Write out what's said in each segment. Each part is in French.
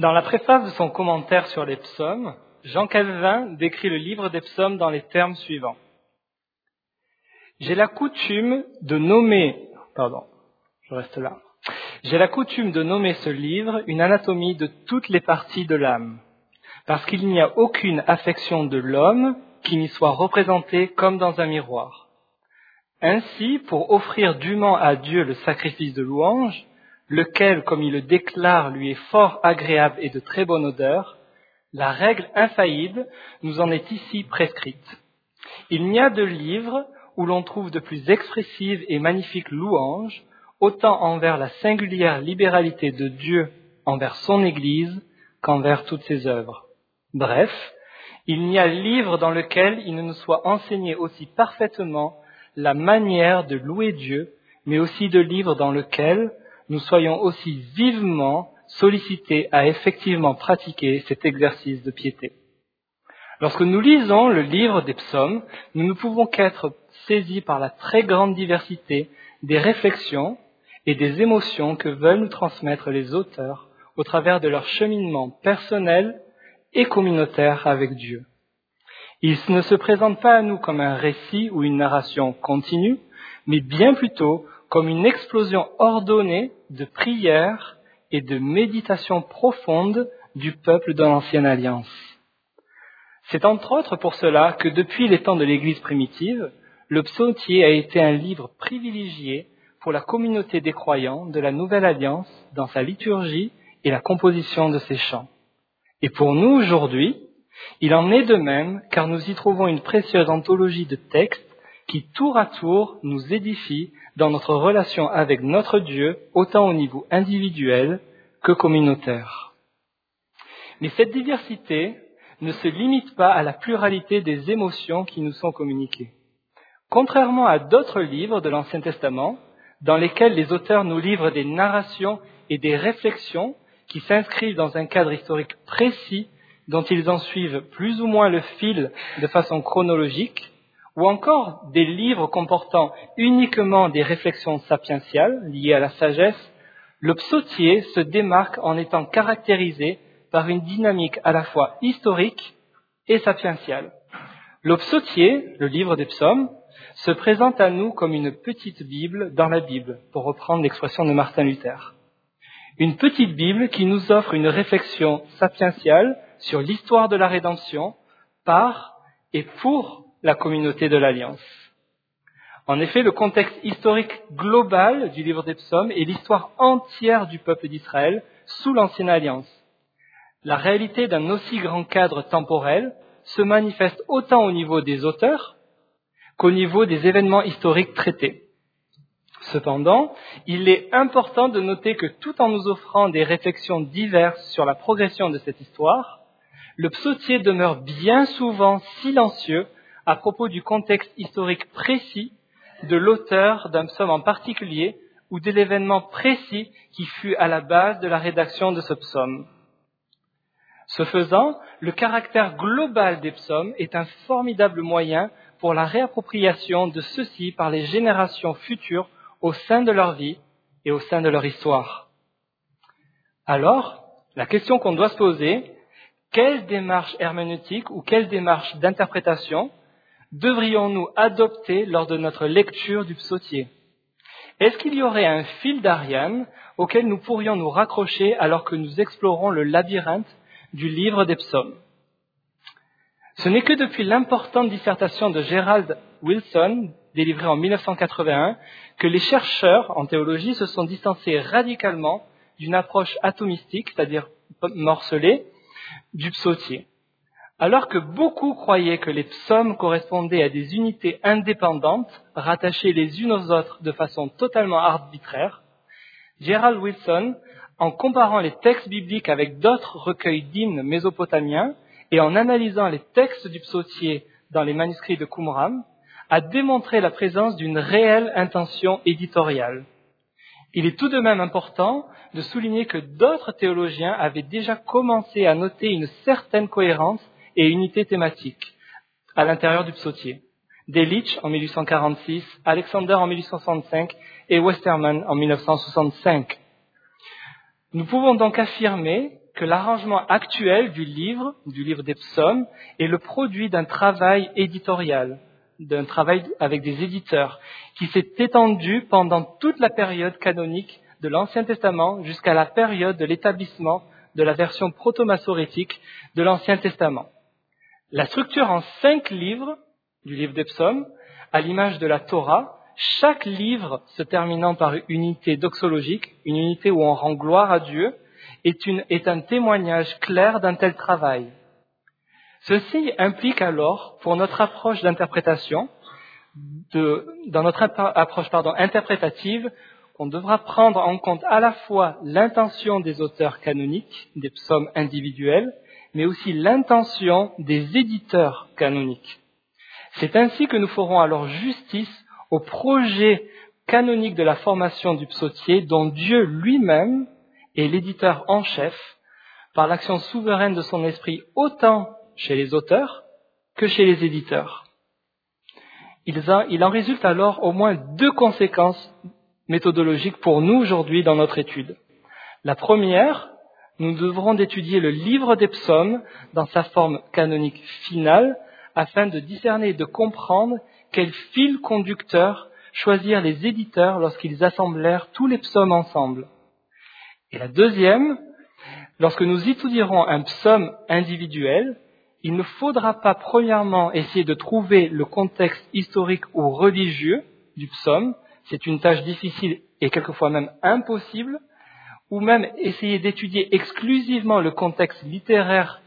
Dans la préface de son commentaire sur les psaumes, Jean Calvin décrit le livre des psaumes dans les termes suivants. J'ai la coutume de nommer, ce livre une anatomie de toutes les parties de l'âme, parce qu'il n'y a aucune affection de l'homme qui n'y soit représentée comme dans un miroir. Ainsi, pour offrir dûment à Dieu le sacrifice de louange, lequel, comme il le déclare, lui est fort agréable et de très bonne odeur, la règle infaillible nous en est ici prescrite. Il n'y a de livre où l'on trouve de plus expressives et magnifiques louanges, autant envers la singulière libéralité de Dieu envers son Église qu'envers toutes ses œuvres. Bref, il n'y a livre dans lequel il ne nous soit enseigné aussi parfaitement la manière de louer Dieu, mais aussi de livre dans lequel nous soyons aussi vivement sollicités à effectivement pratiquer cet exercice de piété. Lorsque nous lisons le livre des psaumes, nous ne pouvons qu'être saisis par la très grande diversité des réflexions et des émotions que veulent nous transmettre les auteurs au travers de leur cheminement personnel et communautaire avec Dieu. Il ne se présente pas à nous comme un récit ou une narration continue, mais bien plutôt comme une explosion ordonnée de prières et de méditation profonde du peuple de l'ancienne alliance. C'est entre autres pour cela que depuis les temps de l'Église primitive, le psautier a été un livre privilégié pour la communauté des croyants de la Nouvelle Alliance dans sa liturgie et la composition de ses chants. Et pour nous aujourd'hui, il en est de même car nous y trouvons une précieuse anthologie de textes qui tour à tour nous édifient dans notre relation avec notre Dieu, autant au niveau individuel que communautaire. Mais cette diversité ne se limite pas à la pluralité des émotions qui nous sont communiquées. Contrairement à d'autres livres de l'Ancien Testament, dans lesquels les auteurs nous livrent des narrations et des réflexions qui s'inscrivent dans un cadre historique précis dont ils en suivent plus ou moins le fil de façon chronologique, ou encore des livres comportant uniquement des réflexions sapientiales liées à la sagesse, le psautier se démarque en étant caractérisé par une dynamique à la fois historique et sapientiale. Le psautier, le livre des psaumes, se présente à nous comme une petite Bible dans la Bible, pour reprendre l'expression de Martin Luther. Une petite Bible qui nous offre une réflexion sapientiale sur l'histoire de la rédemption par et pour la communauté de l'Alliance. En effet, le contexte historique global du livre des psaumes est l'histoire entière du peuple d'Israël sous l'Ancienne Alliance. La réalité d'un aussi grand cadre temporel se manifeste autant au niveau des auteurs qu'au niveau des événements historiques traités. Cependant, il est important de noter que tout en nous offrant des réflexions diverses sur la progression de cette histoire, le psautier demeure bien souvent silencieux à propos du contexte historique précis de l'auteur d'un psaume en particulier ou de l'événement précis qui fut à la base de la rédaction de ce psaume. Ce faisant, le caractère global des psaumes est un formidable moyen pour la réappropriation de ceux-ci par les générations futures au sein de leur vie et au sein de leur histoire. Alors, la question qu'on doit se poser, quelle démarche herméneutique ou quelle démarche d'interprétation devrions-nous adopter lors de notre lecture du psautier? Est-ce qu'il y aurait un fil d'Ariane auquel nous pourrions nous raccrocher alors que nous explorons le labyrinthe du livre des psaumes? Ce n'est que depuis l'importante dissertation de Gerald Wilson, délivrée en 1981, que les chercheurs en théologie se sont distancés radicalement d'une approche atomistique, c'est-à-dire morcelée, du psautier. Alors que beaucoup croyaient que les psaumes correspondaient à des unités indépendantes, rattachées les unes aux autres de façon totalement arbitraire, Gerald Wilson, en comparant les textes bibliques avec d'autres recueils d'hymnes mésopotamiens et en analysant les textes du psautier dans les manuscrits de Qumran, a démontré la présence d'une réelle intention éditoriale. Il est tout de même important de souligner que d'autres théologiens avaient déjà commencé à noter une certaine cohérence et unité thématique à l'intérieur du psautier. Delitzsch en 1846, Alexander en 1865 et Westermann en 1965. Nous pouvons donc affirmer que l'arrangement actuel du livre, du livre des psaumes, est le produit d'un travail éditorial, d'un travail avec des éditeurs, qui s'est étendu pendant toute la période canonique de l'Ancien Testament jusqu'à la période de l'établissement de la version proto-massorétique de l'Ancien Testament. La structure en cinq livres du livre des psaumes, à l'image de la Torah, chaque livre se terminant par une unité doxologique, une unité où on rend gloire à Dieu, est, un témoignage clair d'un tel travail. Ceci implique alors, pour notre approche d'interprétation, dans notre approche interprétative, qu'on devra prendre en compte à la fois l'intention des auteurs canoniques, des psaumes individuels, mais aussi l'intention des éditeurs canoniques. C'est ainsi que nous ferons alors justice au projet canonique de la formation du psautier dont Dieu lui-même est l'éditeur en chef par l'action souveraine de son esprit autant chez les auteurs que chez les éditeurs. Il en résulte alors au moins deux conséquences méthodologiques pour nous aujourd'hui dans notre étude. La première, nous devrons d'étudier le livre des psaumes dans sa forme canonique finale afin de discerner et de comprendre quel fil conducteur choisirent les éditeurs lorsqu'ils assemblèrent tous les psaumes ensemble. Et la deuxième, lorsque nous étudierons un psaume individuel, il ne faudra pas premièrement essayer de trouver le contexte historique ou religieux du psaume, c'est une tâche difficile et quelquefois même impossible, ou même essayer d'étudier exclusivement le contexte littéraire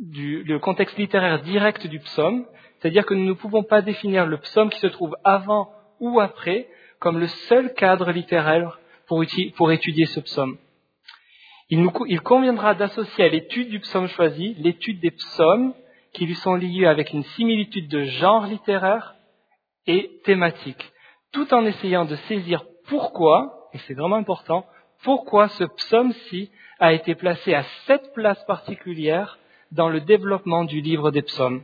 le contexte littéraire direct du psaume, c'est-à-dire que nous ne pouvons pas définir le psaume qui se trouve avant ou après comme le seul cadre littéraire pour, étudier ce psaume. Il, il conviendra d'associer à l'étude du psaume choisi l'étude des psaumes qui lui sont liés avec une similitude de genre littéraire et thématique, tout en essayant de saisir pourquoi, et c'est vraiment important, pourquoi ce psaume-ci a été placé à cette place particulière dans le développement du livre des psaumes.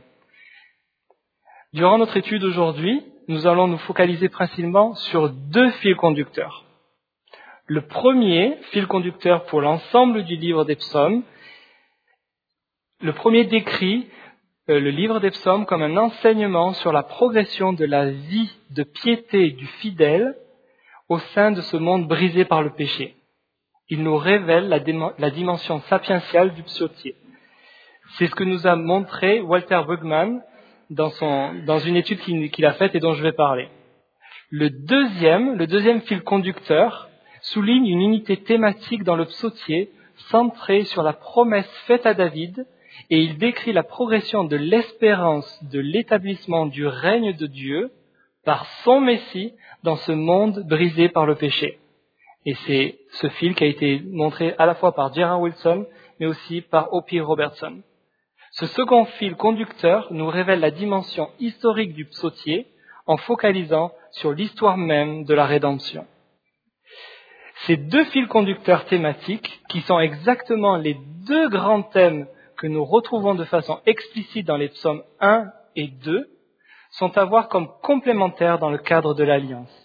Durant notre étude aujourd'hui, nous allons nous focaliser principalement sur deux fils conducteurs. Le premier fil conducteur pour l'ensemble du livre des psaumes, le premier décrit euh, le livre des psaumes comme un enseignement sur la progression de la vie de piété du fidèle au sein de ce monde brisé par le péché. Il nous révèle la, dimension sapientiale du psautier. C'est ce que nous a montré Walter Bugman dans, une étude qu'il a faite et dont je vais parler. Le deuxième, le deuxième fil conducteur souligne une unité thématique dans le psautier centrée sur la promesse faite à David et il décrit la progression de l'espérance de l'établissement du règne de Dieu par son Messie dans ce monde brisé par le péché. Et c'est ce fil qui a été montré à la fois par Gerard Wilson, mais aussi par O.P. Robertson. Ce second fil conducteur nous révèle la dimension historique du psautier en focalisant sur l'histoire même de la rédemption. Ces deux fils conducteurs thématiques, qui sont exactement les deux grands thèmes que nous retrouvons de façon explicite dans les psaumes 1 et 2, sont à voir comme complémentaires dans le cadre de l'alliance.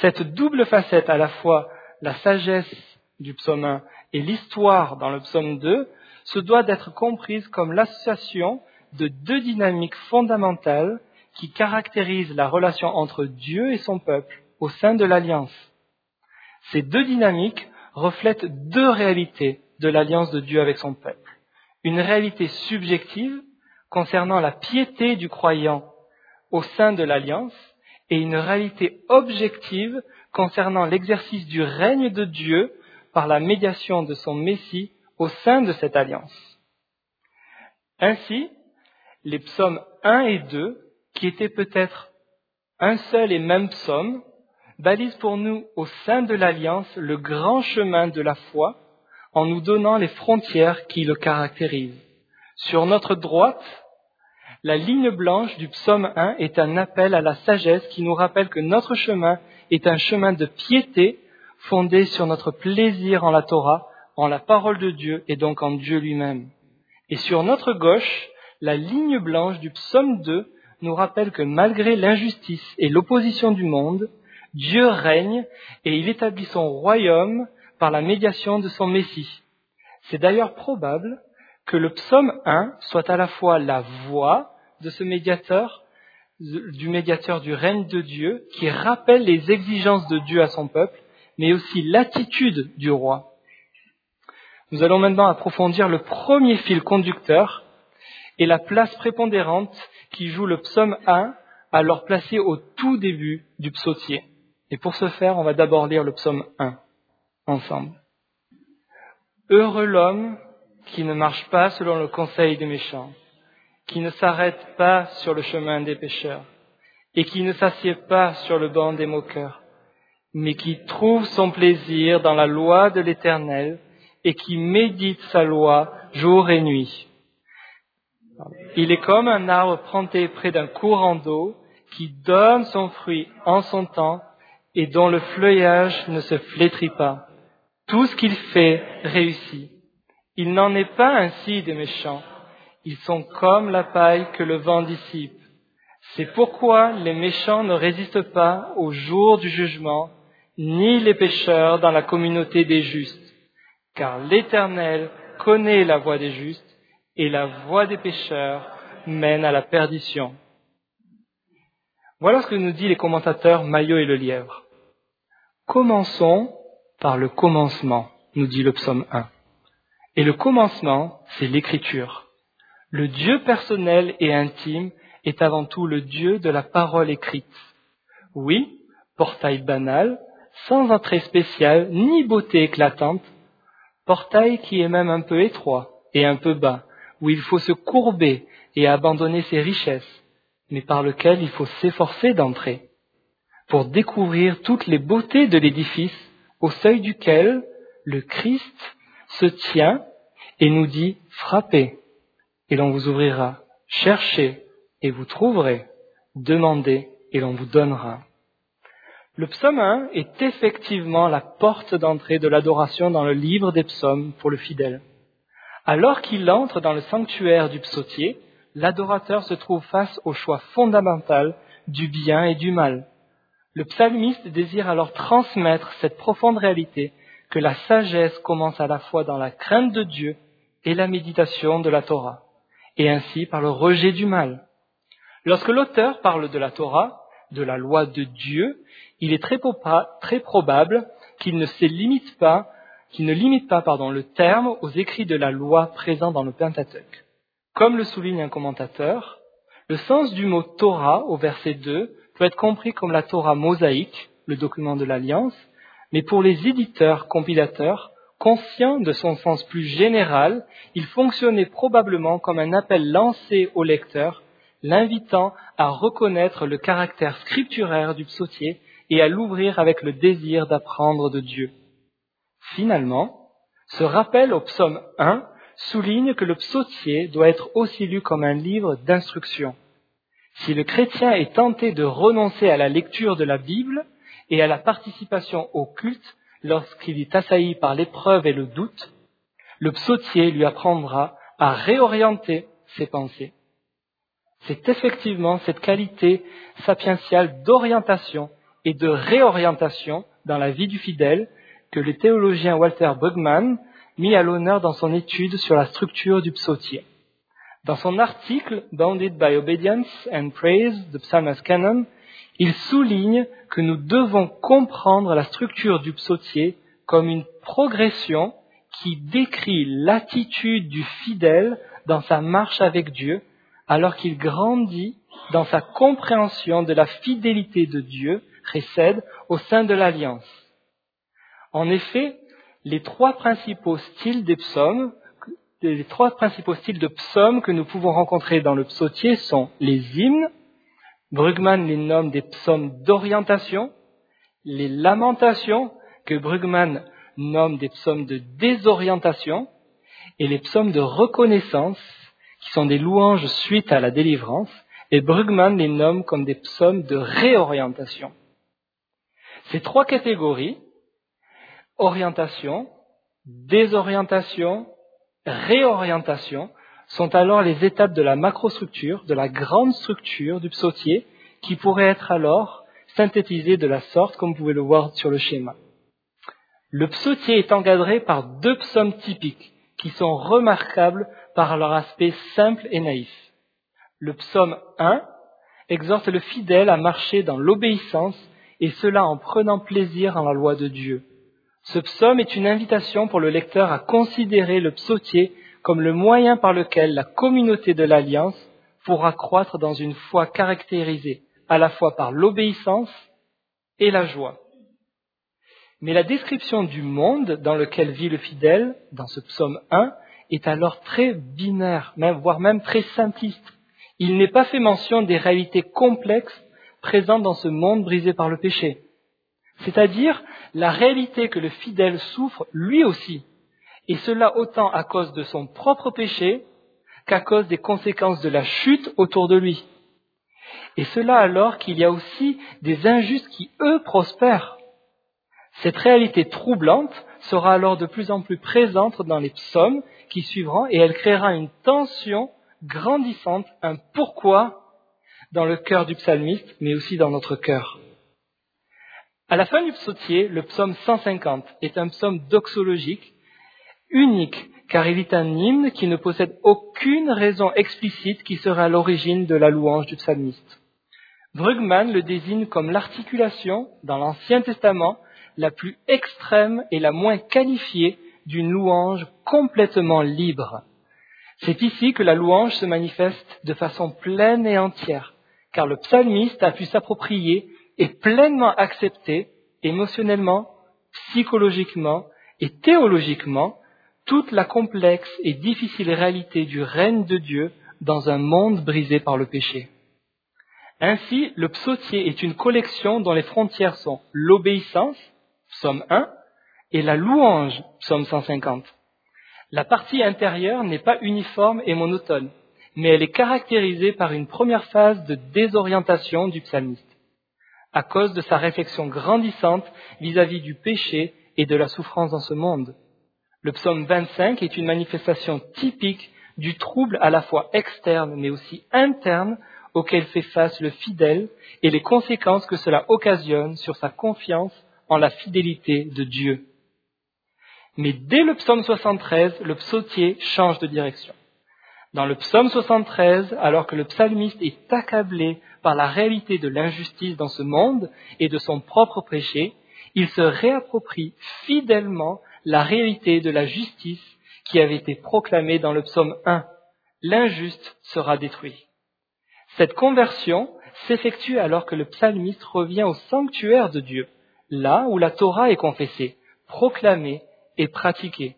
Cette double facette, à la fois la sagesse du psaume 1 et l'histoire dans le psaume 2, se doit d'être comprise comme l'association de deux dynamiques fondamentales qui caractérisent la relation entre Dieu et son peuple au sein de l'alliance. Ces deux dynamiques reflètent deux réalités de l'alliance de Dieu avec son peuple. Une réalité subjective concernant la piété du croyant au sein de l'alliance et une réalité objective concernant l'exercice du règne de Dieu par la médiation de son Messie au sein de cette alliance. Ainsi, les psaumes 1 et 2, qui étaient peut-être un seul et même psaume, balisent pour nous au sein de l'alliance le grand chemin de la foi en nous donnant les frontières qui le caractérisent. Sur notre droite, la ligne blanche du psaume 1 est un appel à la sagesse qui nous rappelle que notre chemin est un chemin de piété fondé sur notre plaisir en la Torah en la parole de Dieu et donc en Dieu lui-même. Et sur notre gauche, la ligne blanche du psaume 2 nous rappelle que malgré l'injustice et l'opposition du monde, Dieu règne et il établit son royaume par la médiation de son Messie. C'est d'ailleurs probable que le psaume 1 soit à la fois la voix de ce médiateur, du médiateur du règne de Dieu, qui rappelle les exigences de Dieu à son peuple, mais aussi l'attitude du roi. Nous allons maintenant approfondir le premier fil conducteur et la place prépondérante qui joue le psaume 1 alors placé au tout début du psautier. Et pour ce faire, on va d'abord lire le psaume 1 ensemble. Heureux l'homme qui ne marche pas selon le conseil des méchants, qui ne s'arrête pas sur le chemin des pécheurs, et qui ne s'assied pas sur le banc des moqueurs, mais qui trouve son plaisir dans la loi de l'Éternel, et qui médite sa loi jour et nuit. Il est comme un arbre planté près d'un courant d'eau qui donne son fruit en son temps et dont le feuillage ne se flétrit pas. Tout ce qu'il fait réussit. Il n'en est pas ainsi des méchants. Ils sont comme la paille que le vent dissipe. C'est pourquoi les méchants ne résistent pas au jour du jugement, ni les pécheurs dans la communauté des justes. Car l'Éternel connaît la voie des justes, et la voie des pécheurs mène à la perdition. Voilà ce que nous disent les commentateurs Maillot et le Lièvre. Commençons par le commencement, nous dit le psaume 1. Et le commencement, c'est l'écriture. Le Dieu personnel et intime est avant tout le Dieu de la parole écrite. Oui, portail banal, sans entrée spéciale ni beauté éclatante, portail qui est même un peu étroit et un peu bas, où il faut se courber et abandonner ses richesses, mais par lequel il faut s'efforcer d'entrer, pour découvrir toutes les beautés de l'édifice au seuil duquel le Christ se tient et nous dit frappez et l'on vous ouvrira, cherchez et vous trouverez, demandez et l'on vous donnera. Le psaume 1 est effectivement la porte d'entrée de l'adoration dans le livre des psaumes pour le fidèle. Alors qu'il entre dans le sanctuaire du psautier, l'adorateur se trouve face au choix fondamental du bien et du mal. Le psalmiste désire alors transmettre cette profonde réalité que la sagesse commence à la fois dans la crainte de Dieu et la méditation de la Torah, et ainsi par le rejet du mal. Lorsque l'auteur parle de la Torah, de la loi de Dieu, il est très, probable qu'il ne se limite pas qui ne limite pas pardon, le terme aux écrits de la loi présents dans le Pentateuque. Comme le souligne un commentateur, le sens du mot Torah au verset 2 peut être compris comme la Torah mosaïque, le document de l'Alliance, mais pour les éditeurs compilateurs, conscients de son sens plus général, il fonctionnait probablement comme un appel lancé au lecteur, l'invitant à reconnaître le caractère scripturaire du psautier et à l'ouvrir avec le désir d'apprendre de Dieu. Finalement, ce rappel au psaume 1 souligne que le psautier doit être aussi lu comme un livre d'instruction. Si le chrétien est tenté de renoncer à la lecture de la Bible et à la participation au culte lorsqu'il est assailli par l'épreuve et le doute, le psautier lui apprendra à réorienter ses pensées. C'est effectivement cette qualité sapientiale d'orientation et de réorientation dans la vie du fidèle que le théologien Walter Brueggemann mit à l'honneur dans son étude sur la structure du psautier. Dans son article Bounded by Obedience and Praise, the Psalmist Canon, il souligne que nous devons comprendre la structure du psautier comme une progression qui décrit l'attitude du fidèle dans sa marche avec Dieu, alors qu'il grandit dans sa compréhension de la fidélité de Dieu précède au sein de l'alliance. En effet, les trois principaux styles des psaumes, les trois principaux styles de psaumes que nous pouvons rencontrer dans le psautier sont les hymnes, Brugman les nomme des psaumes d'orientation, les lamentations, que Brugman nomme des psaumes de désorientation, et les psaumes de reconnaissance, qui sont des louanges suite à la délivrance, et Brugman les nomme comme des psaumes de réorientation. Ces trois catégories orientation, désorientation, réorientation sont alors les étapes de la macrostructure, de la grande structure du psautier, qui pourrait être alors synthétisée de la sorte comme vous pouvez le voir sur le schéma. Le psautier est encadré par deux psaumes typiques qui sont remarquables par leur aspect simple et naïf. Le psaume 1 exhorte le fidèle à marcher dans l'obéissance et cela en prenant plaisir en la loi de Dieu. Ce psaume est une invitation pour le lecteur à considérer le psautier comme le moyen par lequel la communauté de l'Alliance pourra croître dans une foi caractérisée à la fois par l'obéissance et la joie. Mais la description du monde dans lequel vit le fidèle, dans ce psaume 1, est alors très binaire, voire même très simpliste. Il n'est pas fait mention des réalités complexes présentes dans ce monde brisé par le péché. C'est-à-dire la réalité que le fidèle souffre lui aussi, et cela autant à cause de son propre péché qu'à cause des conséquences de la chute autour de lui. Et cela alors qu'il y a aussi des injustes qui, eux, prospèrent. Cette réalité troublante sera alors de plus en plus présente dans les psaumes qui suivront et elle créera une tension grandissante, un pourquoi dans le cœur du psalmiste, mais aussi dans notre cœur. À la fin du psautier, le psaume 150 est un psaume doxologique, unique, car il est un hymne qui ne possède aucune raison explicite qui serait à l'origine de la louange du psalmiste. Brugman le désigne comme l'articulation, dans l'Ancien Testament, la plus extrême et la moins qualifiée d'une louange complètement libre. C'est ici que la louange se manifeste de façon pleine et entière, car le psalmiste a pu s'approprier et pleinement accepter émotionnellement, psychologiquement et théologiquement toute la complexe et difficile réalité du règne de Dieu dans un monde brisé par le péché. Ainsi, le psautier est une collection dont les frontières sont l'obéissance, psaume 1, et la louange, psaume 150. La partie intérieure n'est pas uniforme et monotone, mais elle est caractérisée par une première phase de désorientation du psalmiste, à cause de sa réflexion grandissante vis-à-vis du péché et de la souffrance dans ce monde. Le psaume 25 est une manifestation typique du trouble à la fois externe mais aussi interne auquel fait face le fidèle et les conséquences que cela occasionne sur sa confiance en la fidélité de Dieu. Mais dès le psaume 73, le psautier change de direction. Dans le psaume 73, alors que le psalmiste est accablé par la réalité de l'injustice dans ce monde et de son propre péché, il se réapproprie fidèlement la réalité de la justice qui avait été proclamée dans le psaume 1. L'injuste sera détruit. Cette conversion s'effectue alors que le psalmiste revient au sanctuaire de Dieu, là où la Torah est confessée, proclamée et pratiquée.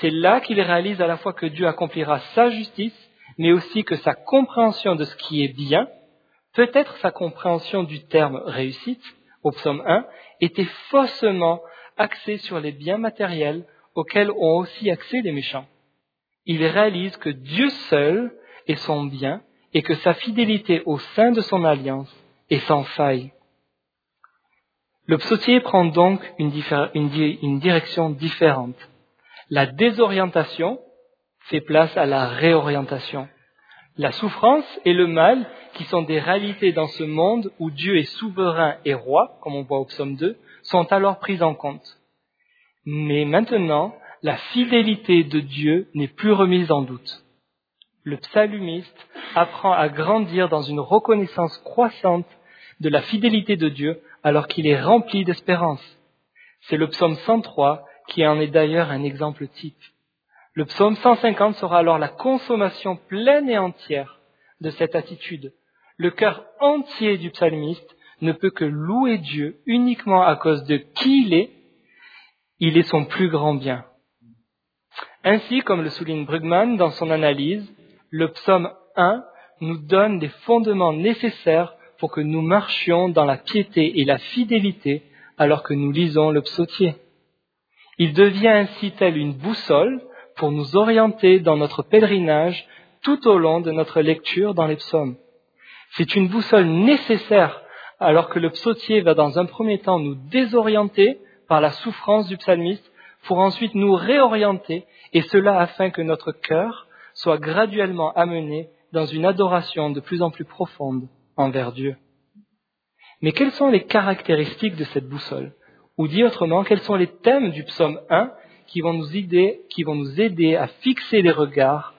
C'est là qu'il réalise à la fois que Dieu accomplira sa justice, mais aussi que sa compréhension de ce qui est bien, peut-être sa compréhension du terme réussite, au psaume 1, était faussement axée sur les biens matériels auxquels ont aussi accès les méchants. Il réalise que Dieu seul est son bien et que sa fidélité au sein de son alliance est sans faille. Le psautier prend donc une, une, direction différente. La désorientation fait place à la réorientation. La souffrance et le mal, qui sont des réalités dans ce monde où Dieu est souverain et roi, comme on voit au psaume 2, sont alors prises en compte. Mais maintenant, la fidélité de Dieu n'est plus remise en doute le psalmiste apprend à grandir dans une reconnaissance croissante de la fidélité de Dieu alors qu'il est rempli d'espérance. C'est le psaume 103 qui en est d'ailleurs un exemple type. Le psaume 150 sera alors la consommation pleine et entière de cette attitude. Le cœur entier du psalmiste ne peut que louer Dieu uniquement à cause de qui il est. Il est son plus grand bien. Ainsi, comme le souligne Brugman dans son analyse, le psaume 1 nous donne les fondements nécessaires pour que nous marchions dans la piété et la fidélité alors que nous lisons le psautier. Il devient ainsi tel une boussole pour nous orienter dans notre pèlerinage tout au long de notre lecture dans les psaumes. C'est une boussole nécessaire alors que le psautier va dans un premier temps nous désorienter par la souffrance du psalmiste pour ensuite nous réorienter et cela afin que notre cœur soit graduellement amené dans une adoration de plus en plus profonde envers Dieu. Mais quelles sont les caractéristiques de cette boussole? Ou dit autrement, quels sont les thèmes du psaume 1 qui vont nous aider, qui vont nous aider à fixer les regards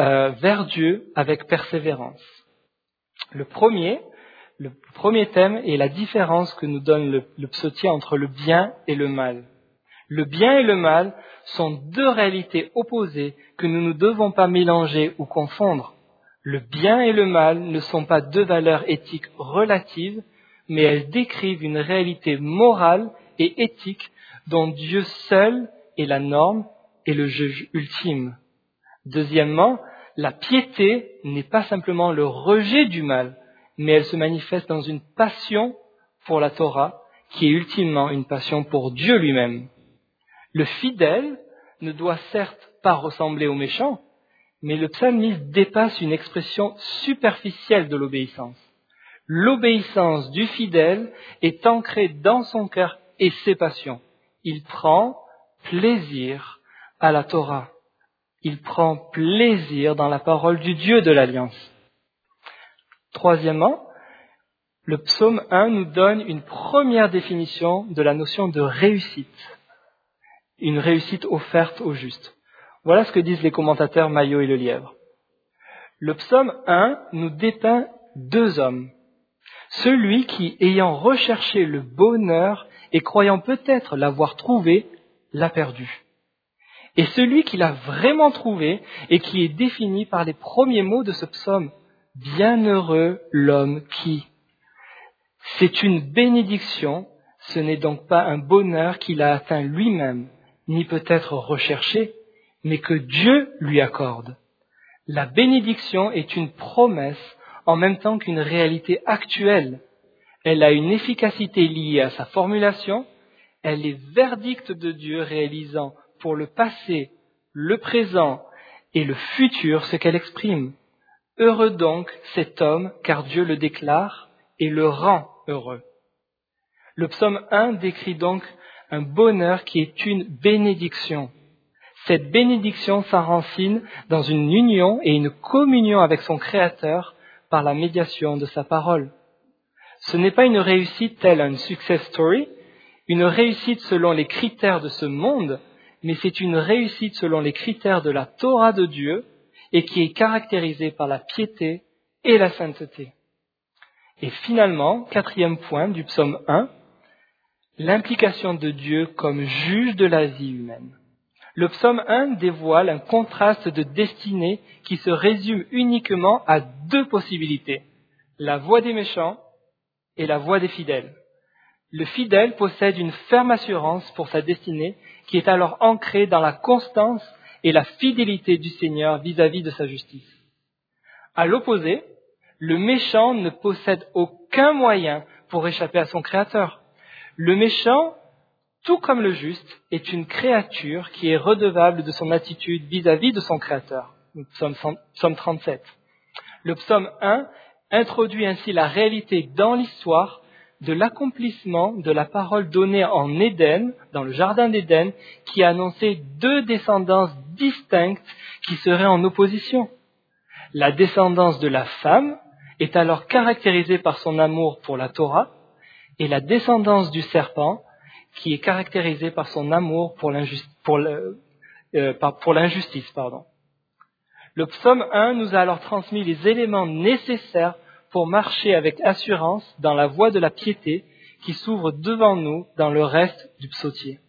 euh, vers Dieu avec persévérance? Le premier, le premier thème est la différence que nous donne le, le psautier entre le bien et le mal. Le bien et le mal sont deux réalités opposées que nous ne devons pas mélanger ou confondre. Le bien et le mal ne sont pas deux valeurs éthiques relatives, mais elles décrivent une réalité morale et éthique dont Dieu seul est la norme et le juge ultime. Deuxièmement, la piété n'est pas simplement le rejet du mal, mais elle se manifeste dans une passion pour la Torah, qui est ultimement une passion pour Dieu lui-même. Le fidèle ne doit certes pas ressembler au méchant, mais le psalmiste dépasse une expression superficielle de l'obéissance. L'obéissance du fidèle est ancrée dans son cœur et ses passions. Il prend plaisir à la Torah. Il prend plaisir dans la parole du Dieu de l'Alliance. Troisièmement, le psaume 1 nous donne une première définition de la notion de réussite une réussite offerte au juste. Voilà ce que disent les commentateurs Maillot et Le Lièvre. Le psaume 1 nous dépeint deux hommes. Celui qui, ayant recherché le bonheur et croyant peut-être l'avoir trouvé, l'a perdu. Et celui qui l'a vraiment trouvé et qui est défini par les premiers mots de ce psaume, Bienheureux l'homme qui. C'est une bénédiction, ce n'est donc pas un bonheur qu'il a atteint lui-même, ni peut-être recherché, mais que Dieu lui accorde. La bénédiction est une promesse en même temps qu'une réalité actuelle. Elle a une efficacité liée à sa formulation, elle est verdict de Dieu réalisant pour le passé, le présent et le futur ce qu'elle exprime. Heureux donc cet homme, car Dieu le déclare et le rend heureux. Le psaume 1 décrit donc un bonheur qui est une bénédiction. Cette bénédiction s'enracine dans une union et une communion avec son Créateur par la médiation de sa parole. Ce n'est pas une réussite telle une success story, une réussite selon les critères de ce monde, mais c'est une réussite selon les critères de la Torah de Dieu et qui est caractérisée par la piété et la sainteté. Et finalement, quatrième point du psaume 1, l'implication de Dieu comme juge de la vie humaine. Le psaume 1 dévoile un contraste de destinée qui se résume uniquement à deux possibilités, la voie des méchants et la voie des fidèles. Le fidèle possède une ferme assurance pour sa destinée qui est alors ancrée dans la constance et la fidélité du Seigneur vis-à-vis de sa justice. À l'opposé, le méchant ne possède aucun moyen pour échapper à son Créateur. Le méchant, tout comme le juste, est une créature qui est redevable de son attitude vis-à-vis de son Créateur. Psaume, psaume 37. Le psaume 1 introduit ainsi la réalité dans l'histoire de l'accomplissement de la parole donnée en Éden, dans le jardin d'Éden, qui annonçait deux descendances distinctes qui seraient en opposition. La descendance de la femme est alors caractérisée par son amour pour la Torah, et la descendance du serpent qui est caractérisée par son amour pour l'injustice. Euh. Le psaume 1 nous a alors transmis les éléments nécessaires pour marcher avec assurance dans la voie de la piété qui s'ouvre devant nous dans le reste du psautier.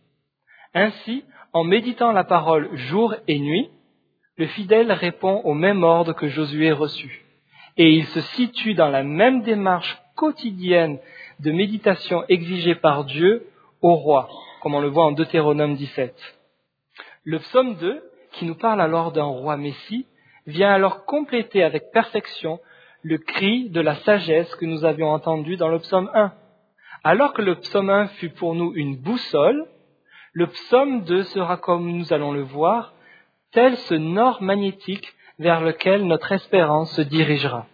Ainsi, en méditant la parole jour et nuit, le fidèle répond au même ordre que Josué reçu. Et il se situe dans la même démarche quotidienne de méditation exigée par Dieu au roi, comme on le voit en Deutéronome 17. Le psaume 2, qui nous parle alors d'un roi Messie, vient alors compléter avec perfection le cri de la sagesse que nous avions entendu dans le psaume 1. Alors que le psaume 1 fut pour nous une boussole, le psaume 2 sera, comme nous allons le voir, tel ce nord magnétique vers lequel notre espérance se dirigera.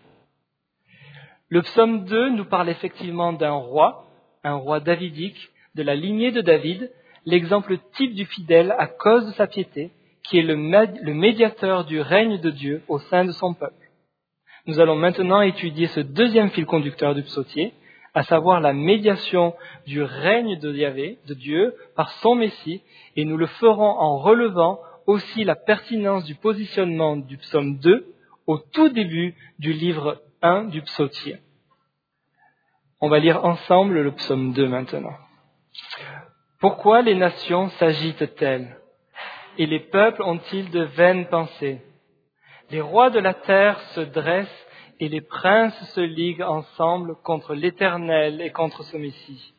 Le psaume 2 nous parle effectivement d'un roi, un roi davidique, de la lignée de David, l'exemple type du fidèle à cause de sa piété, qui est le, médiateur du règne de Dieu au sein de son peuple. Nous allons maintenant étudier ce deuxième fil conducteur du psautier, à savoir la médiation du règne de Dieu, par son Messie, et nous le ferons en relevant aussi la pertinence du positionnement du psaume 2 au tout début du livre 1 du psautier. On va lire ensemble le psaume 2 maintenant. Pourquoi les nations s'agitent-elles? Et les peuples ont-ils de vaines pensées? Les rois de la terre se dressent et les princes se liguent ensemble contre l'Éternel et contre ce Messie.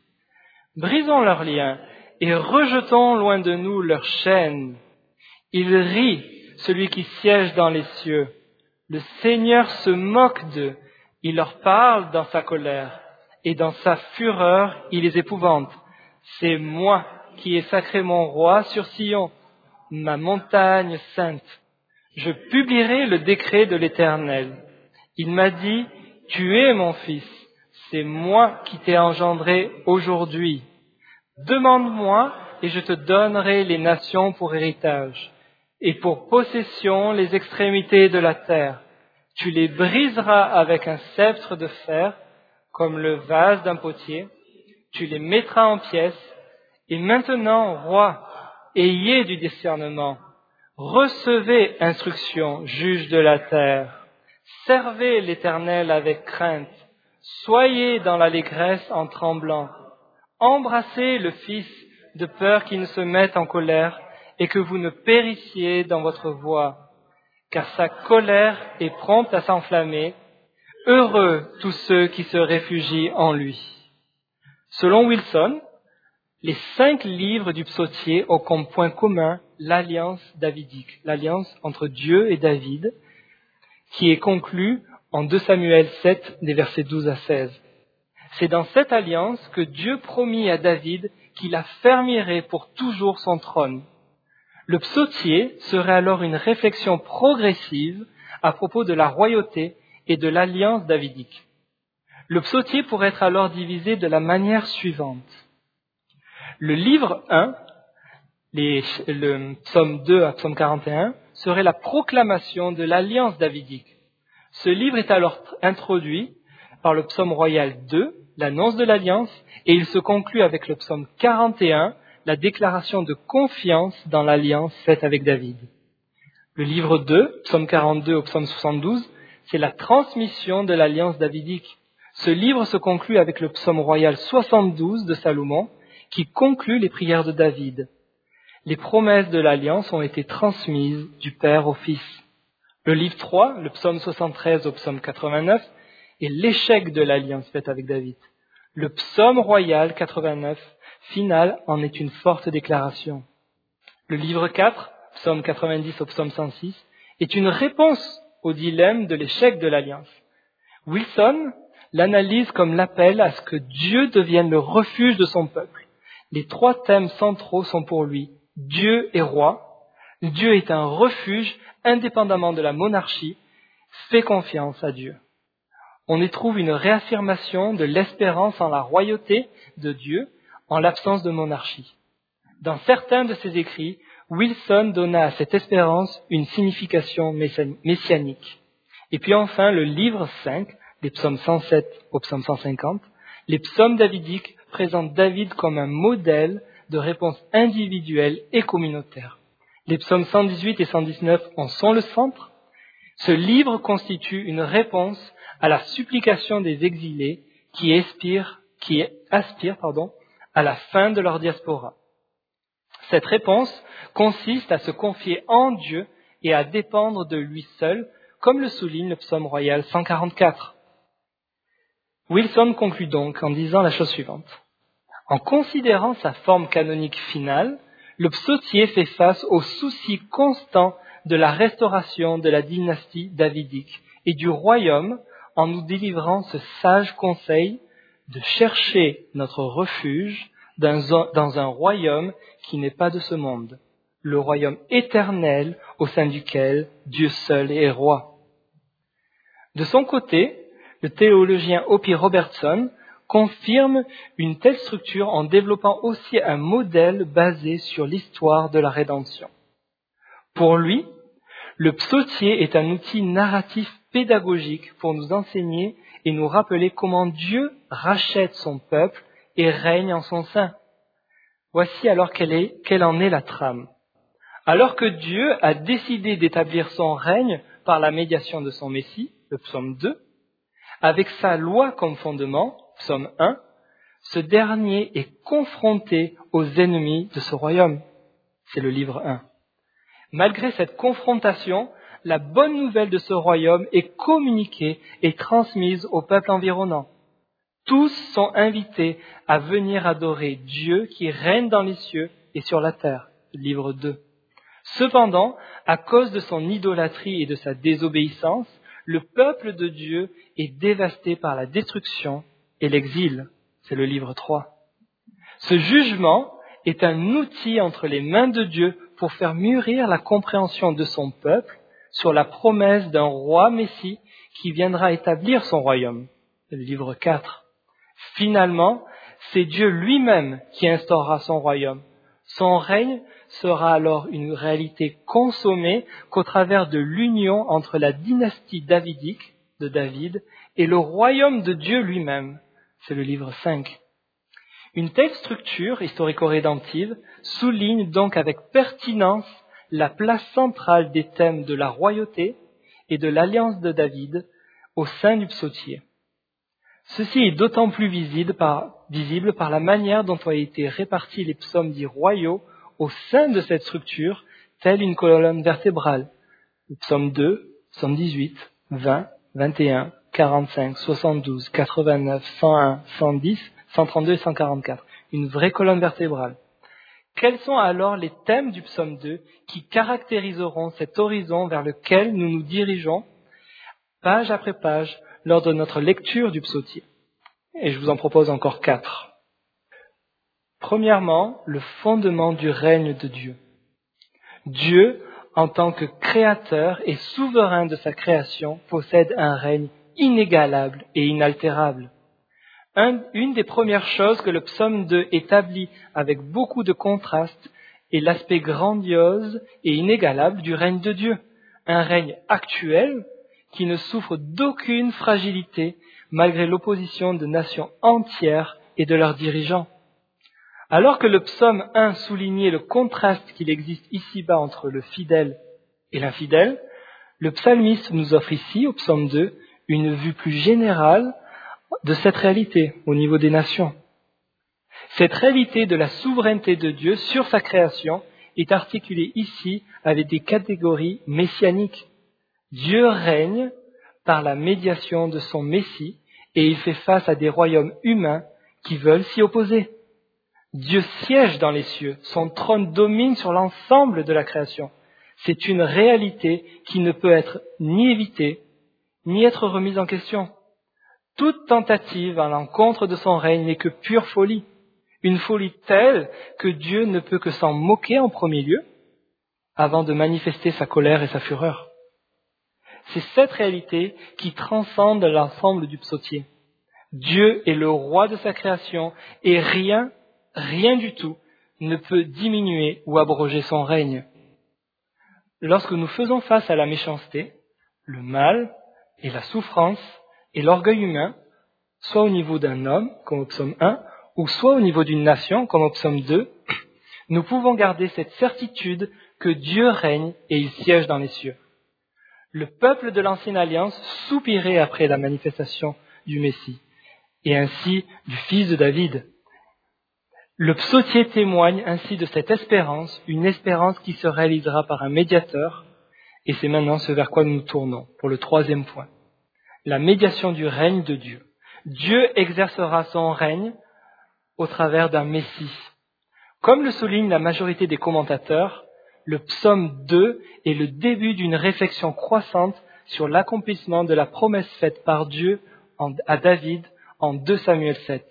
Brisons leurs liens et rejetons loin de nous leurs chaînes. Il rit, celui qui siège dans les cieux. Le Seigneur se moque d'eux. Il leur parle dans sa colère et dans sa fureur, il les épouvante. C'est moi qui ai sacré mon roi sur Sion, ma montagne sainte. Je publierai le décret de l'Éternel. Il m'a dit, tu es mon fils, c'est moi qui t'ai engendré aujourd'hui. Demande-moi et je te donnerai les nations pour héritage et pour possession les extrémités de la terre. Tu les briseras avec un sceptre de fer comme le vase d'un potier. Tu les mettras en pièces. Et maintenant, roi, ayez du discernement. Recevez instruction, juge de la terre. Servez l'Éternel avec crainte. Soyez dans l'allégresse en tremblant. Embrassez le Fils de peur qu'il ne se mette en colère et que vous ne périssiez dans votre voie, car sa colère est prompte à s'enflammer. Heureux tous ceux qui se réfugient en lui. Selon Wilson, les cinq livres du psautier ont comme point commun l'alliance davidique, l'alliance entre Dieu et David, qui est conclu en 2 Samuel 7, des versets 12 à 16. C'est dans cette alliance que Dieu promit à David qu'il affermirait pour toujours son trône. Le psautier serait alors une réflexion progressive à propos de la royauté et de l'alliance davidique. Le psautier pourrait être alors divisé de la manière suivante. Le livre 1, le psaume 2 à psaume 41, serait la proclamation de l'alliance davidique. Ce livre est alors introduit par le psaume royal 2, l'annonce de l'alliance, et il se conclut avec le psaume 41, la déclaration de confiance dans l'alliance faite avec David. Le livre 2, psaume 42 au psaume 72, c'est la transmission de l'alliance davidique. Ce livre se conclut avec le psaume royal 72 de Salomon, qui conclut les prières de David les promesses de l'alliance ont été transmises du Père au Fils. Le livre 3, le psaume 73 au psaume 89, est l'échec de l'alliance faite avec David. Le psaume royal 89, final, en est une forte déclaration. Le livre 4, psaume 90 au psaume 106, est une réponse au dilemme de l'échec de l'alliance. Wilson l'analyse comme l'appel à ce que Dieu devienne le refuge de son peuple. Les trois thèmes centraux sont pour lui Dieu est roi, Dieu est un refuge indépendamment de la monarchie, fais confiance à Dieu. On y trouve une réaffirmation de l'espérance en la royauté de Dieu en l'absence de monarchie. Dans certains de ses écrits, Wilson donna à cette espérance une signification messianique. Et puis enfin, le livre 5, des psaumes 107 au psaume 150, les psaumes davidiques présentent David comme un modèle de réponse individuelle et communautaire. Les psaumes 118 et 119 en sont le centre. Ce livre constitue une réponse à la supplication des exilés qui, aspirent, à la fin de leur diaspora. Cette réponse consiste à se confier en Dieu et à dépendre de lui seul, comme le souligne le psaume royal 144. Wilson conclut donc en disant la chose suivante. En considérant sa forme canonique finale, le psautier fait face au souci constant de la restauration de la dynastie davidique et du royaume en nous délivrant ce sage conseil de chercher notre refuge dans un royaume qui n'est pas de ce monde, le royaume éternel au sein duquel Dieu seul est roi. De son côté, le théologien Opie Robertson confirme une telle structure en développant aussi un modèle basé sur l'histoire de la rédemption. Pour lui, le psautier est un outil narratif pédagogique pour nous enseigner et nous rappeler comment Dieu rachète son peuple et règne en son sein. Voici alors quelle, est, quelle en est la trame. Alors que Dieu a décidé d'établir son règne par la médiation de son Messie, le psaume 2, avec sa loi comme fondement, psaume 1, ce dernier est confronté aux ennemis de ce royaume. C'est le livre 1. Malgré cette confrontation, la bonne nouvelle de ce royaume est communiquée et transmise au peuple environnant. Tous sont invités à venir adorer Dieu qui règne dans les cieux et sur la terre. Livre 2. Cependant, à cause de son idolâtrie et de sa désobéissance, le peuple de Dieu est dévasté par la destruction et l'exil. C'est le livre 3. Ce jugement est un outil entre les mains de Dieu pour faire mûrir la compréhension de son peuple sur la promesse d'un roi Messie qui viendra établir son royaume. Le livre 4. Finalement, c'est Dieu lui-même qui instaurera son royaume. Son règne sera alors une réalité consommée qu'au travers de l'union entre la dynastie davidique de David et le royaume de Dieu lui-même. C'est le livre 5. Une telle structure historico-rédemptive souligne donc avec pertinence la place centrale des thèmes de la royauté et de l'alliance de David au sein du psautier. Ceci est d'autant plus visible par, visible par, la manière dont ont été répartis les psaumes dits royaux au sein de cette structure, telle une colonne vertébrale. Le psaume 2, psaume 18, 20, 21, 45, 72, 89, 101, 110, 132 et 144. Une vraie colonne vertébrale. Quels sont alors les thèmes du psaume 2 qui caractériseront cet horizon vers lequel nous nous dirigeons, page après page, lors de notre lecture du psautier? Et je vous en propose encore quatre. Premièrement, le fondement du règne de Dieu. Dieu, en tant que créateur et souverain de sa création, possède un règne inégalable et inaltérable une des premières choses que le psaume 2 établit avec beaucoup de contraste est l'aspect grandiose et inégalable du règne de Dieu, un règne actuel qui ne souffre d'aucune fragilité malgré l'opposition de nations entières et de leurs dirigeants. Alors que le psaume 1 soulignait le contraste qu'il existe ici-bas entre le fidèle et l'infidèle, le psalmiste nous offre ici, au psaume 2, une vue plus générale de cette réalité au niveau des nations. Cette réalité de la souveraineté de Dieu sur sa création est articulée ici avec des catégories messianiques. Dieu règne par la médiation de son Messie et il fait face à des royaumes humains qui veulent s'y opposer. Dieu siège dans les cieux, son trône domine sur l'ensemble de la création. C'est une réalité qui ne peut être ni évitée, ni être remise en question. Toute tentative à l'encontre de son règne n'est que pure folie, une folie telle que Dieu ne peut que s'en moquer en premier lieu, avant de manifester sa colère et sa fureur. C'est cette réalité qui transcende l'ensemble du psautier. Dieu est le roi de sa création et rien, rien du tout ne peut diminuer ou abroger son règne. Lorsque nous faisons face à la méchanceté, le mal et la souffrance, et l'orgueil humain, soit au niveau d'un homme, comme au psaume 1, ou soit au niveau d'une nation, comme au psaume 2, nous pouvons garder cette certitude que Dieu règne et il siège dans les cieux. Le peuple de l'ancienne alliance soupirait après la manifestation du Messie, et ainsi du fils de David. Le psautier témoigne ainsi de cette espérance, une espérance qui se réalisera par un médiateur, et c'est maintenant ce vers quoi nous nous tournons pour le troisième point la médiation du règne de Dieu. Dieu exercera son règne au travers d'un Messie. Comme le souligne la majorité des commentateurs, le psaume 2 est le début d'une réflexion croissante sur l'accomplissement de la promesse faite par Dieu à David en 2 Samuel 7.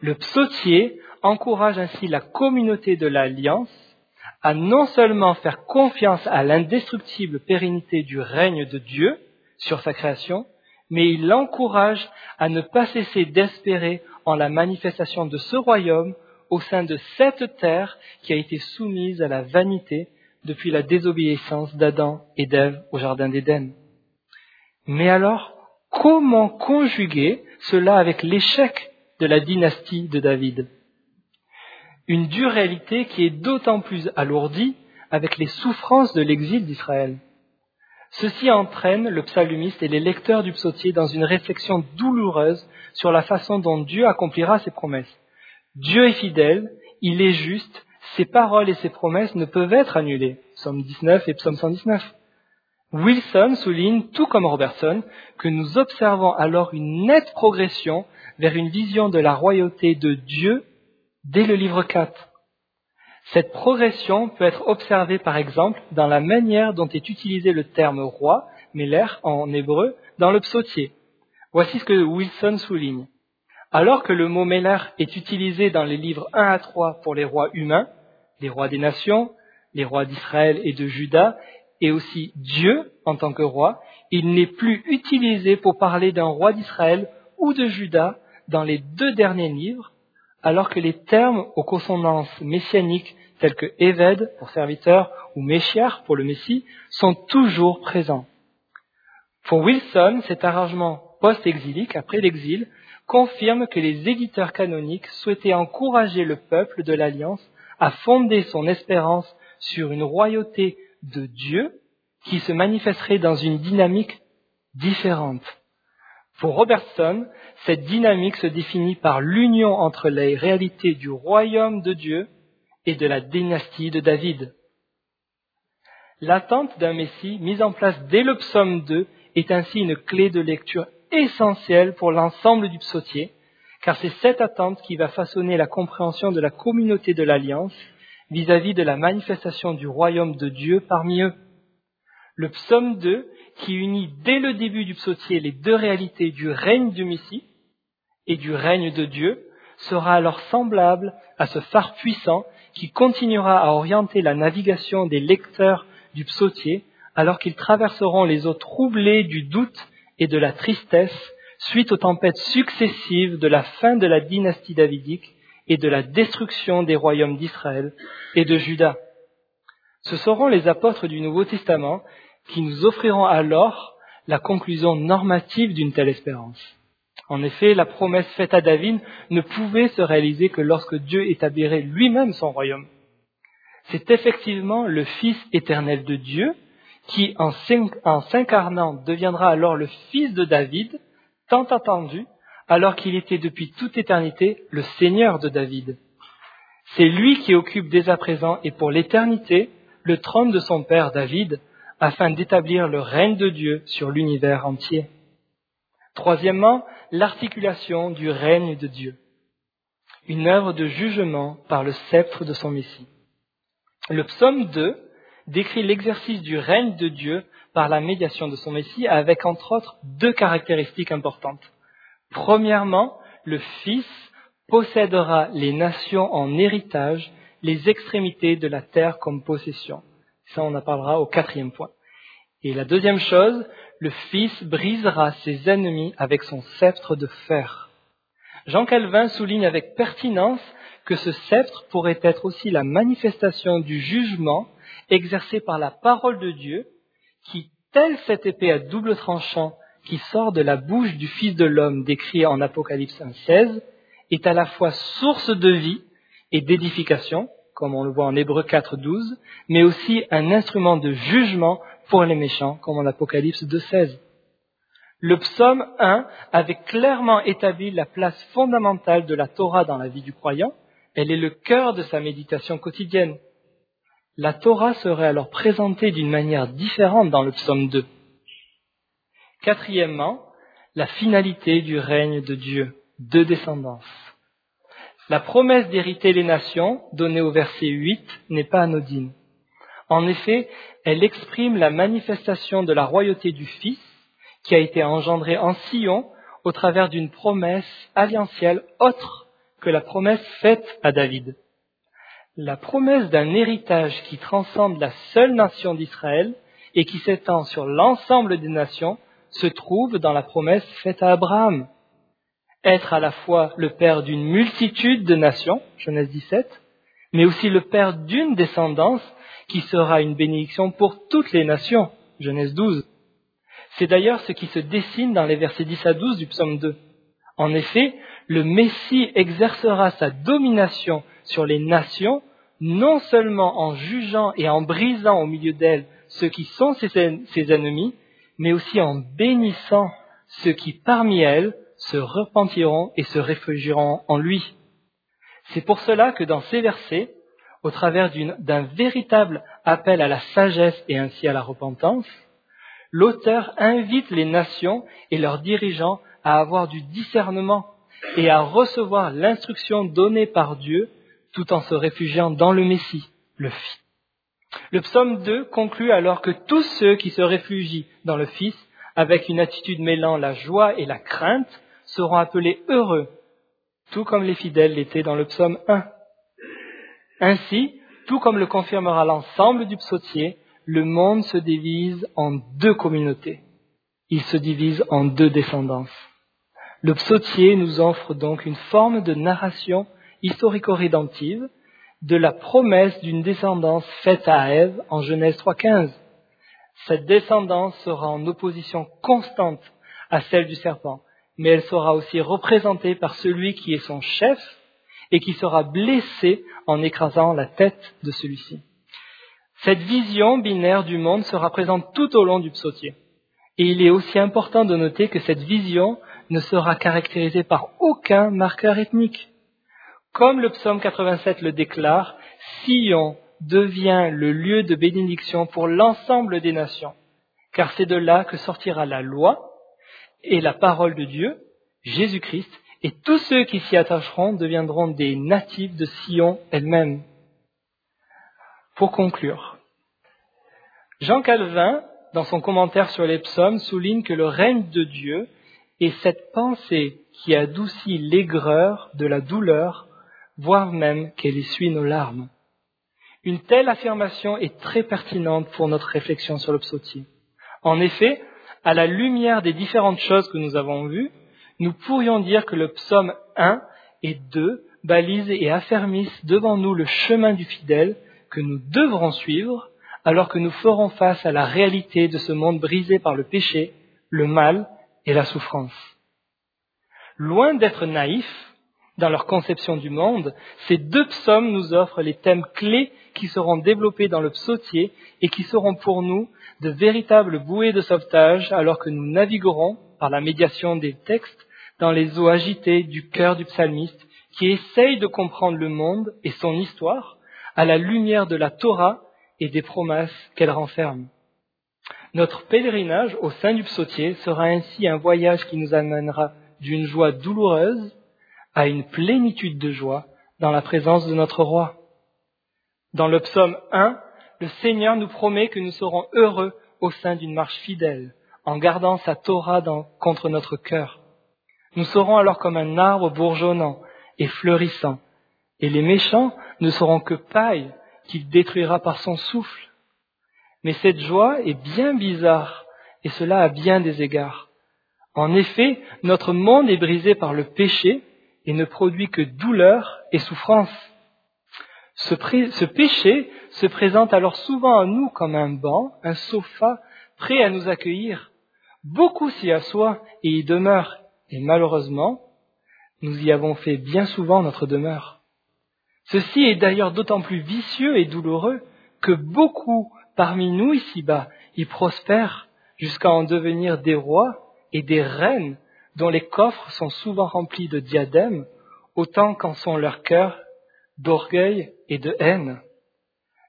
Le psautier encourage ainsi la communauté de l'Alliance à non seulement faire confiance à l'indestructible pérennité du règne de Dieu sur sa création, mais il l'encourage à ne pas cesser d'espérer en la manifestation de ce royaume au sein de cette terre qui a été soumise à la vanité depuis la désobéissance d'Adam et d'Ève au Jardin d'Éden. Mais alors, comment conjuguer cela avec l'échec de la dynastie de David? Une dure réalité qui est d'autant plus alourdie avec les souffrances de l'exil d'Israël. Ceci entraîne le psalmiste et les lecteurs du psautier dans une réflexion douloureuse sur la façon dont Dieu accomplira ses promesses. Dieu est fidèle, il est juste, ses paroles et ses promesses ne peuvent être annulées. Psaume 19 et Psaume 119. Wilson souligne, tout comme Robertson, que nous observons alors une nette progression vers une vision de la royauté de Dieu dès le livre 4. Cette progression peut être observée par exemple dans la manière dont est utilisé le terme roi, l'air en hébreu, dans le psautier. Voici ce que Wilson souligne. Alors que le mot Meller est utilisé dans les livres 1 à 3 pour les rois humains, les rois des nations, les rois d'Israël et de Juda, et aussi Dieu en tant que roi, il n'est plus utilisé pour parler d'un roi d'Israël ou de Juda dans les deux derniers livres, alors que les termes aux consonances messianiques tels que Eved pour serviteur ou Meshiach pour le Messie sont toujours présents. Pour Wilson, cet arrangement post-exilique, après l'exil, confirme que les éditeurs canoniques souhaitaient encourager le peuple de l'Alliance à fonder son espérance sur une royauté de Dieu qui se manifesterait dans une dynamique différente. Pour Robertson, cette dynamique se définit par l'union entre les réalités du royaume de Dieu et de la dynastie de David. L'attente d'un Messie mise en place dès le psaume 2 est ainsi une clé de lecture essentielle pour l'ensemble du psautier, car c'est cette attente qui va façonner la compréhension de la communauté de l'Alliance vis-à-vis de la manifestation du royaume de Dieu parmi eux. Le psaume 2, qui unit dès le début du psautier les deux réalités du règne du Messie et du règne de Dieu, sera alors semblable à ce phare puissant qui continuera à orienter la navigation des lecteurs du psautier alors qu'ils traverseront les eaux troublées du doute et de la tristesse suite aux tempêtes successives de la fin de la dynastie davidique et de la destruction des royaumes d'Israël et de Juda. Ce seront les apôtres du Nouveau Testament qui nous offriront alors la conclusion normative d'une telle espérance. En effet, la promesse faite à David ne pouvait se réaliser que lorsque Dieu établirait lui-même son royaume. C'est effectivement le Fils éternel de Dieu qui, en s'incarnant, deviendra alors le Fils de David, tant attendu, alors qu'il était depuis toute éternité le Seigneur de David. C'est lui qui occupe dès à présent et pour l'éternité le trône de son père David, afin d'établir le règne de Dieu sur l'univers entier. Troisièmement, l'articulation du règne de Dieu. Une œuvre de jugement par le sceptre de son Messie. Le psaume 2 décrit l'exercice du règne de Dieu par la médiation de son Messie avec entre autres deux caractéristiques importantes. Premièrement, le Fils possédera les nations en héritage, les extrémités de la terre comme possession. Ça, on en parlera au quatrième point. Et la deuxième chose, le Fils brisera ses ennemis avec son sceptre de fer. Jean Calvin souligne avec pertinence que ce sceptre pourrait être aussi la manifestation du jugement exercé par la parole de Dieu, qui, telle cette épée à double tranchant qui sort de la bouche du Fils de l'homme décrit en Apocalypse 1.16, est à la fois source de vie et d'édification, comme on le voit en Hébreu 4.12, mais aussi un instrument de jugement pour les méchants, comme en Apocalypse 2.16. Le psaume 1 avait clairement établi la place fondamentale de la Torah dans la vie du croyant. Elle est le cœur de sa méditation quotidienne. La Torah serait alors présentée d'une manière différente dans le psaume 2. Quatrièmement, la finalité du règne de Dieu, de descendance. La promesse d'hériter les nations, donnée au verset 8, n'est pas anodine. En effet, elle exprime la manifestation de la royauté du Fils qui a été engendré en Sion au travers d'une promesse alliantielle autre que la promesse faite à David. La promesse d'un héritage qui transcende la seule nation d'Israël et qui s'étend sur l'ensemble des nations se trouve dans la promesse faite à Abraham. Être à la fois le père d'une multitude de nations, Genèse 17, mais aussi le père d'une descendance qui sera une bénédiction pour toutes les nations. Genèse 12. C'est d'ailleurs ce qui se dessine dans les versets 10 à 12 du psaume 2. En effet, le Messie exercera sa domination sur les nations, non seulement en jugeant et en brisant au milieu d'elles ceux qui sont ses, ennemis, mais aussi en bénissant ceux qui parmi elles se repentiront et se réfugieront en lui. C'est pour cela que dans ces versets, au travers d'un véritable appel à la sagesse et ainsi à la repentance, l'auteur invite les nations et leurs dirigeants à avoir du discernement et à recevoir l'instruction donnée par Dieu tout en se réfugiant dans le Messie, le Fils. Le psaume 2 conclut alors que tous ceux qui se réfugient dans le Fils, avec une attitude mêlant la joie et la crainte, seront appelés heureux, tout comme les fidèles l'étaient dans le psaume 1. Ainsi, tout comme le confirmera l'ensemble du psautier, le monde se divise en deux communautés. Il se divise en deux descendances. Le psautier nous offre donc une forme de narration historico-rédemptive de la promesse d'une descendance faite à Ève en Genèse 3.15. Cette descendance sera en opposition constante à celle du serpent, mais elle sera aussi représentée par celui qui est son chef et qui sera blessé en écrasant la tête de celui-ci. Cette vision binaire du monde sera présente tout au long du psautier. Et il est aussi important de noter que cette vision ne sera caractérisée par aucun marqueur ethnique. Comme le psaume 87 le déclare, Sion devient le lieu de bénédiction pour l'ensemble des nations, car c'est de là que sortira la loi et la parole de Dieu, Jésus-Christ, et tous ceux qui s'y attacheront deviendront des natifs de Sion elle-même. Pour conclure, Jean Calvin, dans son commentaire sur les psaumes, souligne que le règne de Dieu est cette pensée qui adoucit l'aigreur de la douleur voire même qu'elle essuie nos larmes. Une telle affirmation est très pertinente pour notre réflexion sur le psautier. En effet, à la lumière des différentes choses que nous avons vues, nous pourrions dire que le psaume 1 et 2 balisent et affermissent devant nous le chemin du fidèle que nous devrons suivre alors que nous ferons face à la réalité de ce monde brisé par le péché, le mal et la souffrance. Loin d'être naïfs, dans leur conception du monde, ces deux psaumes nous offrent les thèmes clés qui seront développés dans le psautier et qui seront pour nous de véritables bouées de sauvetage alors que nous naviguerons, par la médiation des textes, dans les eaux agitées du cœur du psalmiste qui essaye de comprendre le monde et son histoire à la lumière de la Torah et des promesses qu'elle renferme. Notre pèlerinage au sein du psautier sera ainsi un voyage qui nous amènera d'une joie douloureuse à une plénitude de joie dans la présence de notre roi. Dans le psaume 1, le Seigneur nous promet que nous serons heureux au sein d'une marche fidèle, en gardant sa Torah contre notre cœur. Nous serons alors comme un arbre bourgeonnant et fleurissant, et les méchants ne seront que paille qu'il détruira par son souffle. Mais cette joie est bien bizarre, et cela à bien des égards. En effet, notre monde est brisé par le péché, et ne produit que douleur et souffrance. Ce, péché se présente alors souvent à nous comme un banc, un sofa, prêt à nous accueillir. Beaucoup s'y assoient et y demeurent, et malheureusement, nous y avons fait bien souvent notre demeure. Ceci est d'ailleurs d'autant plus vicieux et douloureux que beaucoup parmi nous ici-bas y prospèrent jusqu'à en devenir des rois et des reines dont les coffres sont souvent remplis de diadèmes, autant qu'en sont leurs cœurs d'orgueil et de haine.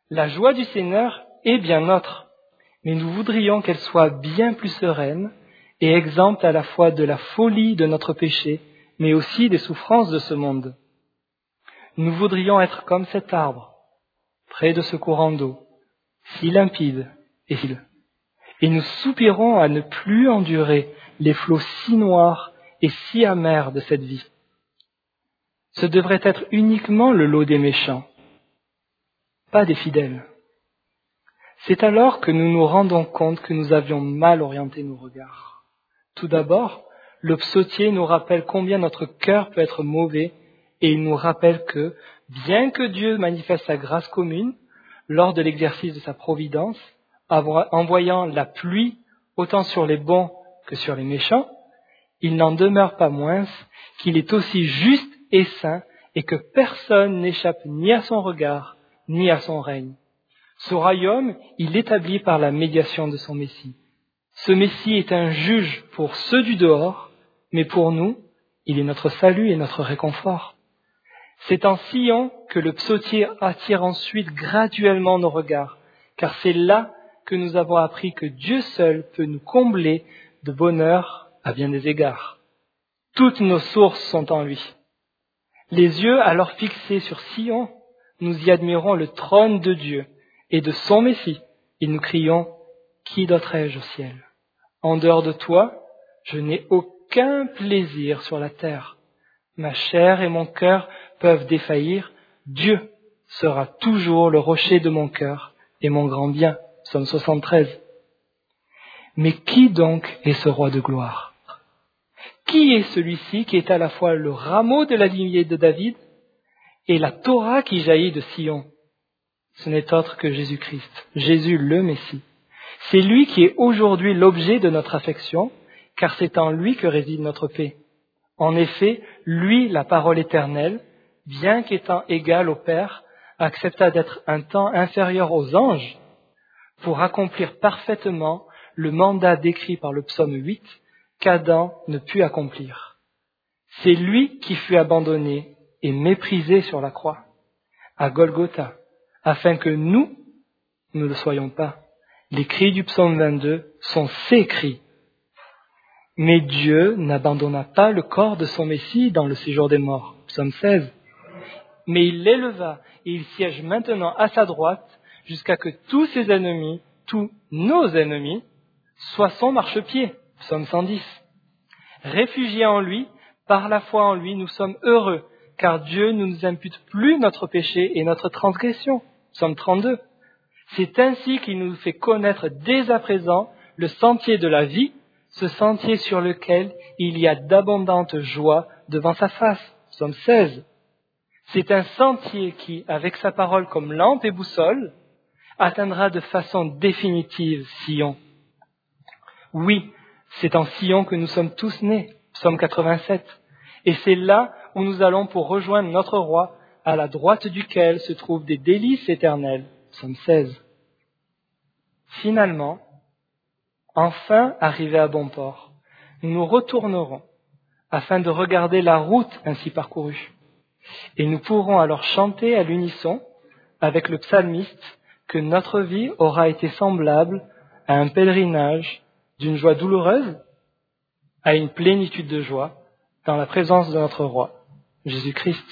La joie du Seigneur est bien notre, mais nous voudrions qu'elle soit bien plus sereine et exempte à la fois de la folie de notre péché, mais aussi des souffrances de ce monde. Nous voudrions être comme cet arbre, près de ce courant d'eau, si limpide et si et nous soupirons à ne plus endurer les flots si noirs et si amers de cette vie. Ce devrait être uniquement le lot des méchants, pas des fidèles. C'est alors que nous nous rendons compte que nous avions mal orienté nos regards. Tout d'abord, le psautier nous rappelle combien notre cœur peut être mauvais et il nous rappelle que, bien que Dieu manifeste sa grâce commune lors de l'exercice de sa providence, en voyant la pluie autant sur les bons que sur les méchants, il n'en demeure pas moins qu'il est aussi juste et saint et que personne n'échappe ni à son regard, ni à son règne. Ce royaume, il l'établit par la médiation de son Messie. Ce Messie est un juge pour ceux du dehors, mais pour nous, il est notre salut et notre réconfort. C'est en Sion que le psautier attire ensuite graduellement nos regards, car c'est là que nous avons appris que Dieu seul peut nous combler de bonheur à bien des égards. Toutes nos sources sont en lui. Les yeux alors fixés sur Sion, nous y admirons le trône de Dieu et de son Messie, et nous crions, Qui d'autre ai-je au ciel? En dehors de toi, je n'ai aucun plaisir sur la terre. Ma chair et mon cœur peuvent défaillir, Dieu sera toujours le rocher de mon cœur et mon grand bien. Psaume 73. Mais qui donc est ce roi de gloire? Qui est celui-ci qui est à la fois le rameau de la lignée de David et la Torah qui jaillit de Sion Ce n'est autre que Jésus-Christ, Jésus le Messie. C'est lui qui est aujourd'hui l'objet de notre affection, car c'est en lui que réside notre paix. En effet, lui, la parole éternelle, bien qu'étant égal au Père, accepta d'être un temps inférieur aux anges pour accomplir parfaitement le mandat décrit par le psaume 8 qu'Adam ne put accomplir. C'est lui qui fut abandonné et méprisé sur la croix, à Golgotha, afin que nous ne le soyons pas. Les cris du psaume 22 sont ses cris. Mais Dieu n'abandonna pas le corps de son Messie dans le séjour des morts, psaume 16 mais il l'éleva et il siège maintenant à sa droite jusqu'à que tous ses ennemis, tous nos ennemis, soient son marchepied. Psaume 110. Réfugiés en lui, par la foi en lui, nous sommes heureux, car Dieu ne nous impute plus notre péché et notre transgression. Psaume 32. C'est ainsi qu'il nous fait connaître dès à présent le sentier de la vie, ce sentier sur lequel il y a d'abondantes joies devant sa face. Psaume 16. C'est un sentier qui, avec sa parole comme lampe et boussole, atteindra de façon définitive Sion. Oui, c'est en Sion que nous sommes tous nés, psaume 87, et c'est là où nous allons pour rejoindre notre roi, à la droite duquel se trouvent des délices éternelles, psaume 16. Finalement, enfin arrivés à bon port, nous nous retournerons afin de regarder la route ainsi parcourue. Et nous pourrons alors chanter à l'unisson avec le psalmiste que notre vie aura été semblable à un pèlerinage d'une joie douloureuse à une plénitude de joie dans la présence de notre roi, Jésus-Christ.